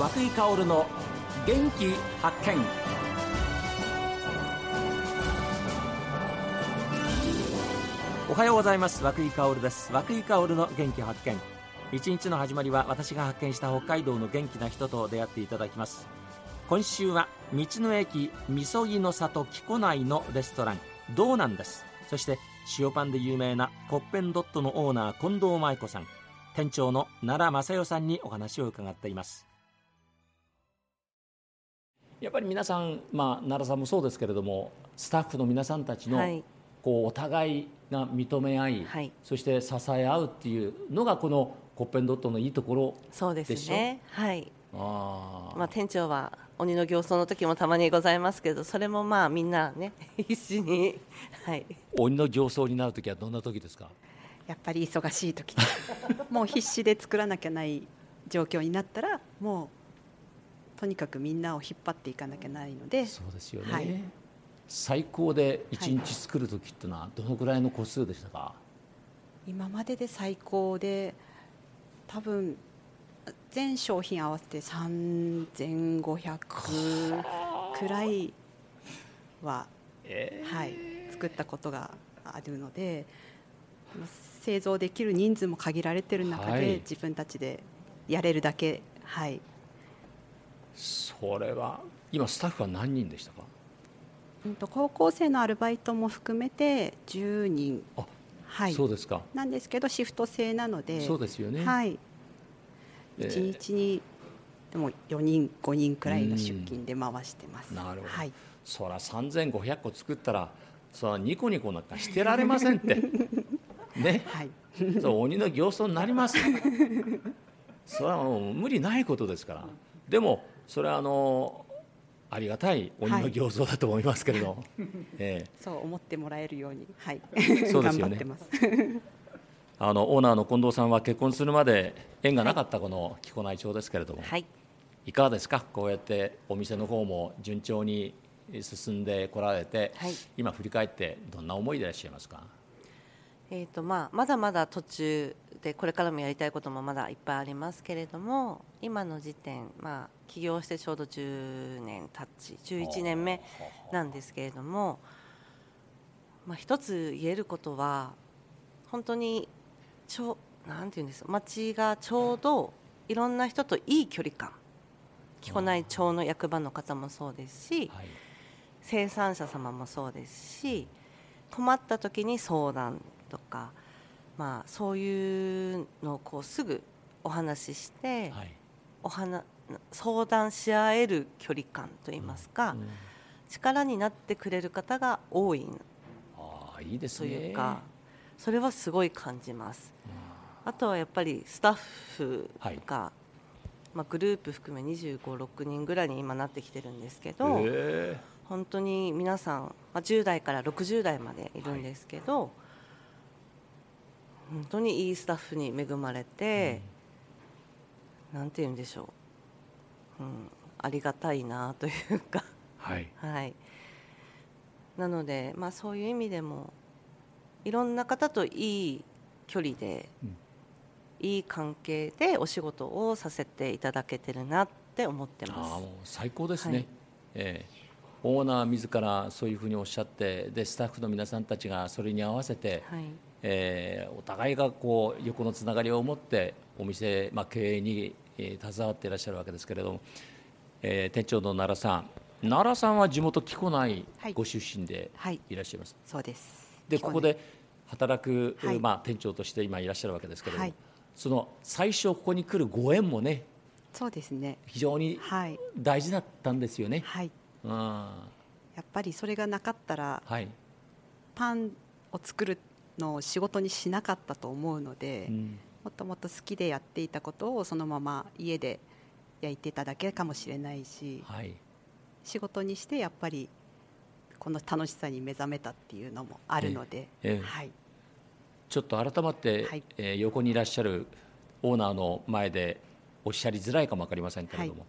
和久井薫の元気発見。おはようございます。和久井薫です。和久井薫の元気発見。一日の始まりは私が発見した北海道の元気な人と出会っていただきます。今週は道の駅みそぎの里木古内のレストラン。どうなんです？そして塩パンで有名なコッペンドットのオーナー近藤舞子さん。店長の奈良正代さんにお話を伺っています。やっぱり皆さん、まあ、奈良さんもそうですけれどもスタッフの皆さんたちの、はいこうお互いが認め合い、はいそして支え合うっていうのがこのコッペンドットのいいところそうでですしょね。はい。あー、まあ店長は鬼の形相の時もたまにございますけど、それもまあみんなね 必死にはい。鬼の形相になる時はどんな時ですか？やっぱり忙しい時もう必死で作らなきゃない状況になったらもうとにかくみんなを引っ張っていかなきゃないのでそうですよね、はい。最高で1日作る時っていうのはどのぐらいの個数でしたか、今までで最高で多分全商品合わせて3500くらいは、はい、作ったことがあるので製造できる人数も限られてる中で、はい。自分たちでやれるだけ、はい、それは今スタッフは何人でしたか？うんと高校生のアルバイトも含めて10人、あ、はい、そうですか。なんですけどシフト制なのでそうですよね、はい、えー。1日にでも4人5人くらいが出勤で回してます。なるほど。はい、そら3500個作ったらそらニコニコなんかしてられませんって。ね。はい、そう鬼の形相になります。よそれはもう無理ないことですから。でもそれはあのありがたい鬼の形相だと思いますけれど、ええ。そう思ってもらえるように、はい、そうですよね。頑張ってます。あのオーナーの近藤さんは結婚するまで縁がなかったこの木古内町ですけれども、はい。いかがですか？こうやってお店の方も順調に進んでこられて、はい。今振り返ってどんな思いでいらっしゃいますか？えーとまあ、まだまだ途中でこれからもやりたいこともまだいっぱいありますけれども今の時点、まあ、起業してちょうど10年経ち11年目なんですけれども、まあ、一つ言えることは本当にちょなんていうんですか町がちょうどいろんな人といい距離感木古内町の役場の方もそうですし、はい。生産者様もそうですし困った時に相談とか、まあ、そういうのをこうすぐお話しして、はい。お話相談し合える距離感といいますか、うん。力になってくれる方が多いああいいですとねいうか、それはすごい感じます。あ。とはやっぱりスタッフが、まあ、グループ含め2 5 6人ぐらいに今なってきてるんですけど、本当に皆さん、まあ、10代から60代までいるんですけど、本当にいいスタッフに恵まれて、なんて言うんでしょう、うん、ありがたいなというか、はい。はい、なので、まあ、そういう意味でもいろんな方といい距離で、うん。いい関係でお仕事をさせていただけてるなって思ってあます。あもう。最高ですね、はい。ええ。オーナー自らそういうふうにおっしゃってでスタッフの皆さんたちがそれに合わせて、はいえーお互いがこう横のつながりを持ってお店、まあ、経営に、えー携わっていらっしゃるわけですけれども、えー店長の奈良さん。奈良さんは地元木古内はい。ご出身ではいいらっしゃいます、そうです。でここで働く、はい。まあ、店長として今いらっしゃるわけですけれども、はい。その最初ここに来るご縁もねそうですね。非常にはい。大事だったんですよね。はい。うん。はやっぱりそれがなかったらい、パンを作るのを仕事にしなかったと思うので、うん。もともと好きでやっていたことをそのまま家で焼いてただけかもしれないし、はい、仕事にしてやっぱりこの楽しさに目覚めたっていうのもあるので、ええ。ええ。はい、ちょっと改まって、はい。えー横にいらっしゃるオーナーの前でおっしゃりづらいかも分かりませんけれども、は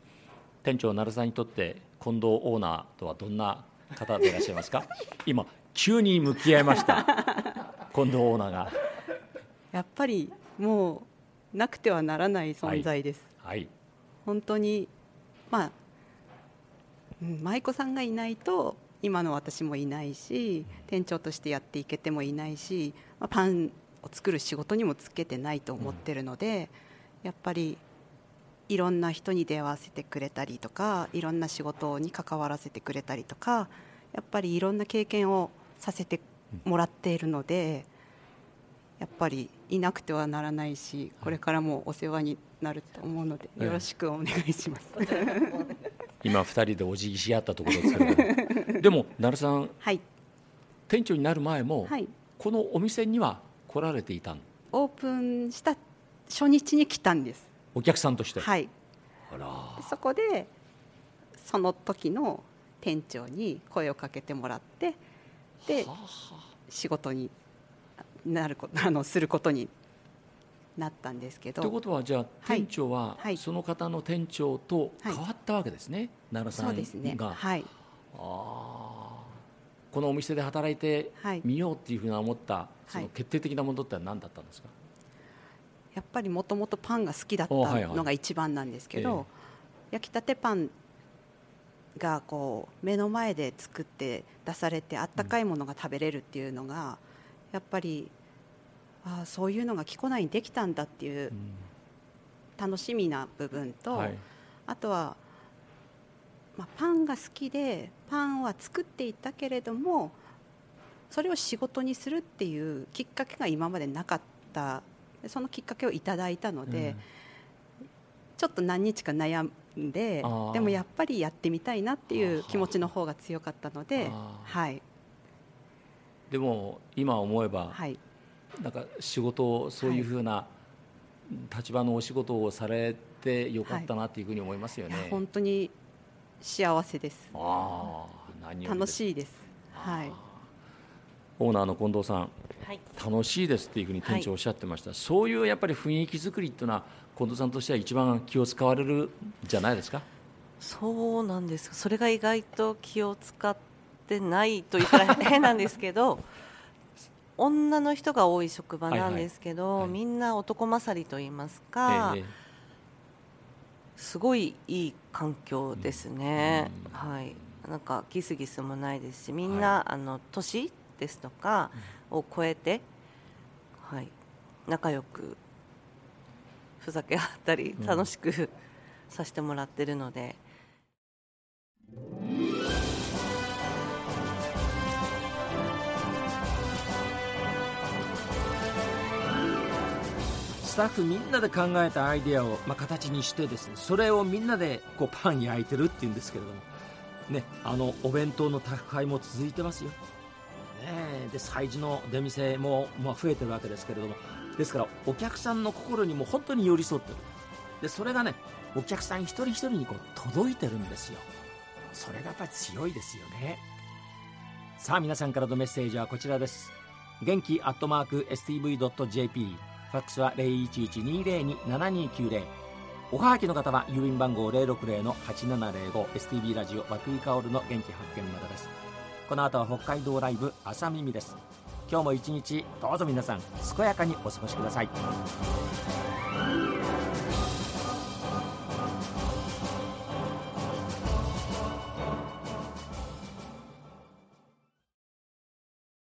店長奈良さんにとって近藤オーナーとはどんな方でいらっしゃいますか？今急に向き合いました近藤オーナーが。やっぱりもうなくてはならない存在です、はい。本当にまあ、うん、舞妓さんがいないと今の私もいないし店長としてやっていけてもいないし、まあ、パンを作る仕事にもつけてないと思ってるので、やっぱりいろんな人に出会わせてくれたりとかいろんな仕事に関わらせてくれたりとかやっぱりいろんな経験をさせてもらっているのでやっぱりいなくてはならないしこれからもお世話になると思うのでよろしくお願いします。今2人でお辞儀し合ったところですけど でも成さん、はい、店長になる前も、はい、このお店には来られていたオープンした初日に来たんです。お客さんとして？はい。そこでその時の店長に声をかけてもらってで仕事になることあのすることになったんですけど。ということはじゃあ店長は、その方の店長と変わったわけですね、はい、奈良さんが。そうですね。はい、あこのお店で働いてみようっていうふうな思った、その決定的なものって何だったんですか、やっぱりもともとパンが好きだったのが一番なんですけど、はいはい焼きたてパンがこう目の前で作って出されてあったかいものが食べれるっていうのが、やっぱりあそういうのが木古内にできたんだっていう楽しみな部分と、はい、あとは、まあ、パンが好きでパンは作っていたけれどもそれを仕事にするっていうきっかけが今までなかった。そのきっかけをいただいたので、うん、ちょっと何日か悩んででもやっぱりやってみたいなっていう気持ちの方が強かったので、はい、でも今思えば、はい、なんか仕事をそういうふうな立場のお仕事をされてよかったなというふうに思いますよね。はい、本当に幸せです。あ何楽しいです。はい。オーナーの近藤さん、はい、楽しいですっていうふうに店長おっしゃってました、はい、そういうやっぱり雰囲気作りっていうのは近藤さんとしては一番気を使われるじゃないですか？そうなんですそれが意外と気を使ってないと言ったら変なんですけど 女の人が多い職場なんですけど、はいはい、みんな男勝りと言いますか、えー、すごいいい環境ですね、うん、はい。なんかギスギスもないですしみんな、はい、あの年ですとかを超えて、はい、仲良くふざけ合ったり楽しく、させてもらってるので。スタッフみんなで考えたアイデアを、まあ、形にしてですねそれをみんなでこうパン焼いてるっていうんですけれども、ね、あのお弁当の宅配も続いてますよ。ね、で催事の出店も、まあ、増えてるわけですけれども。ですからお客さんの心にも本当に寄り添ってる。でそれがねお客さん一人一人にこう届いてるんですよ。それがやっぱり強いですよね。さあ皆さんからのメッセージはこちらです。元気アットマーク STV.jp ファックスは0112027290おはがきの方は郵便番号060-8705 STB ラジオ和久井薫の元気発見までです。この後は北海道ライブ朝耳です。今日も一日どうぞ皆さん健やかにお過ごしください。